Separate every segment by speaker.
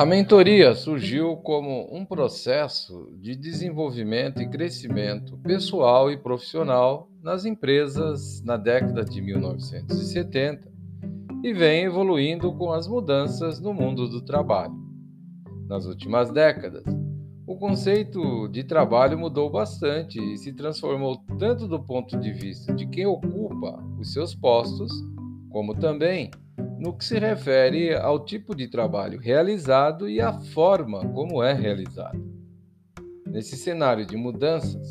Speaker 1: A mentoria surgiu como um processo de desenvolvimento e crescimento pessoal e profissional nas empresas na década de 1970 e vem evoluindo com as mudanças no mundo do trabalho. Nas últimas décadas, o conceito de trabalho mudou bastante e se transformou tanto do ponto de vista de quem ocupa os seus postos, como também no que se refere ao tipo de trabalho realizado e à forma como é realizado. Nesse cenário de mudanças,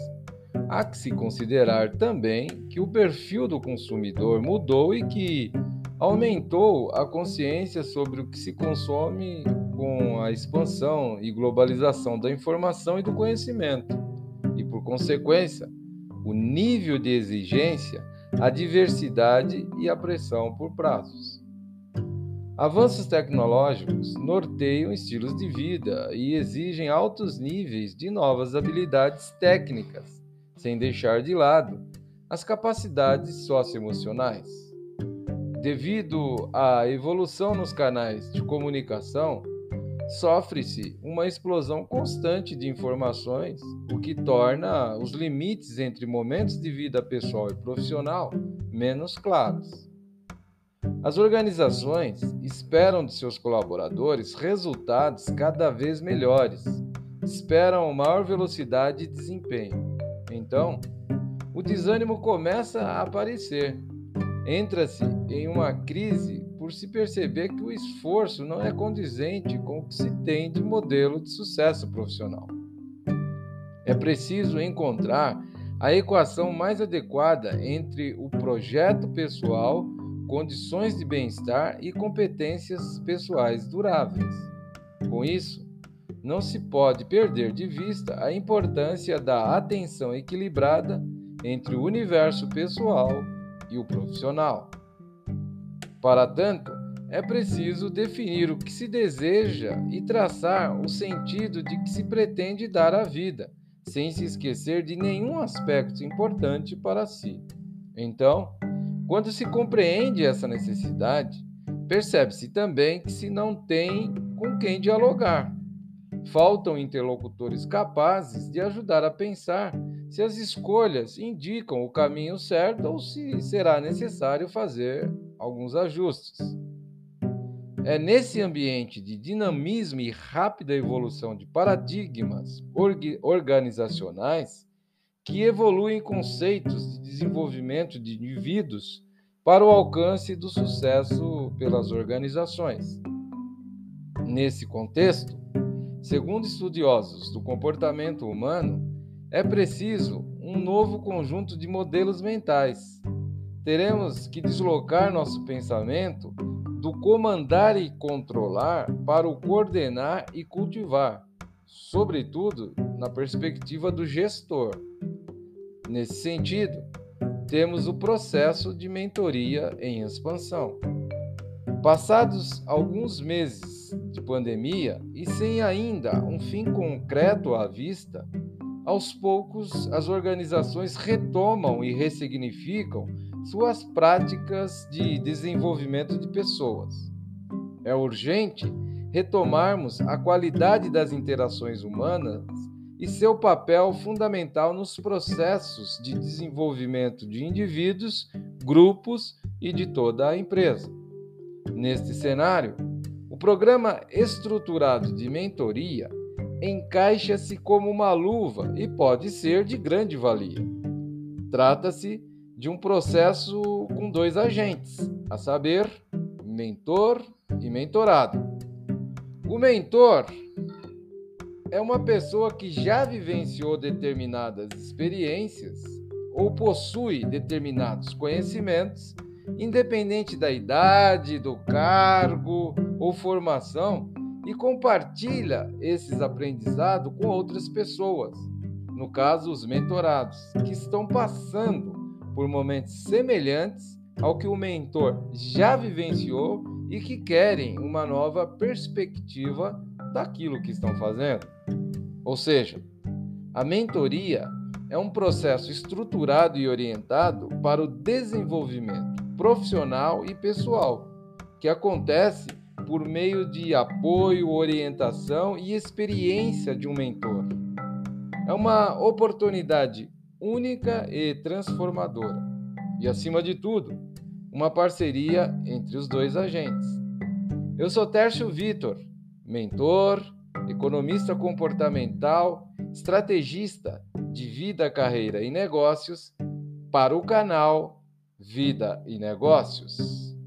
Speaker 1: há que se considerar também que o perfil do consumidor mudou e que aumentou a consciência sobre o que se consome com a expansão e globalização da informação e do conhecimento, e por consequência, o nível de exigência, a diversidade e a pressão por prazos. Avanços tecnológicos norteiam estilos de vida e exigem altos níveis de novas habilidades técnicas, sem deixar de lado as capacidades socioemocionais. Devido à evolução nos canais de comunicação, sofre-se uma explosão constante de informações, o que torna os limites entre momentos de vida pessoal e profissional menos claros. As organizações esperam de seus colaboradores resultados cada vez melhores, esperam maior velocidade e desempenho. Então, o desânimo começa a aparecer. Entra-se em uma crise por se perceber que o esforço não é condizente com o que se tem de modelo de sucesso profissional. É preciso encontrar a equação mais adequada entre o projeto pessoal condições de bem-estar e competências pessoais duráveis. Com isso, não se pode perder de vista a importância da atenção equilibrada entre o universo pessoal e o profissional. Para tanto, é preciso definir o que se deseja e traçar o sentido de que se pretende dar à vida, sem se esquecer de nenhum aspecto importante para si. Então, quando se compreende essa necessidade, percebe-se também que se não tem com quem dialogar. Faltam interlocutores capazes de ajudar a pensar se as escolhas indicam o caminho certo ou se será necessário fazer alguns ajustes. É nesse ambiente de dinamismo e rápida evolução de paradigmas organizacionais que evoluem conceitos de desenvolvimento de indivíduos para o alcance do sucesso pelas organizações. Nesse contexto, segundo estudiosos do comportamento humano, é preciso um novo conjunto de modelos mentais. Teremos que deslocar nosso pensamento do comandar e controlar para o coordenar e cultivar, sobretudo na perspectiva do gestor. Nesse sentido, temos o processo de mentoria em expansão. Passados alguns meses de pandemia e sem ainda um fim concreto à vista, aos poucos as organizações retomam e ressignificam suas práticas de desenvolvimento de pessoas. É urgente retomarmos a qualidade das interações humanas e seu papel fundamental nos processos de desenvolvimento de indivíduos, grupos e de toda a empresa. Neste cenário, o programa estruturado de mentoria encaixa-se como uma luva e pode ser de grande valia. Trata-se de um processo com dois agentes, a saber, mentor e mentorado. O mentor é uma pessoa que já vivenciou determinadas experiências ou possui determinados conhecimentos, independente da idade, do cargo ou formação, e compartilha esses aprendizados com outras pessoas, no caso, os mentorados, que estão passando por momentos semelhantes ao que o mentor já vivenciou e que querem uma nova perspectiva daquilo que estão fazendo. Ou seja, a mentoria é um processo estruturado e orientado para o desenvolvimento profissional e pessoal, que acontece por meio de apoio, orientação e experiência de um mentor. É uma oportunidade única e transformadora. E, acima de tudo, uma parceria entre os dois agentes. Eu sou Tércio Vitor, mentor, economista comportamental, estrategista de vida, carreira e negócios para o canal Vida e Negócios.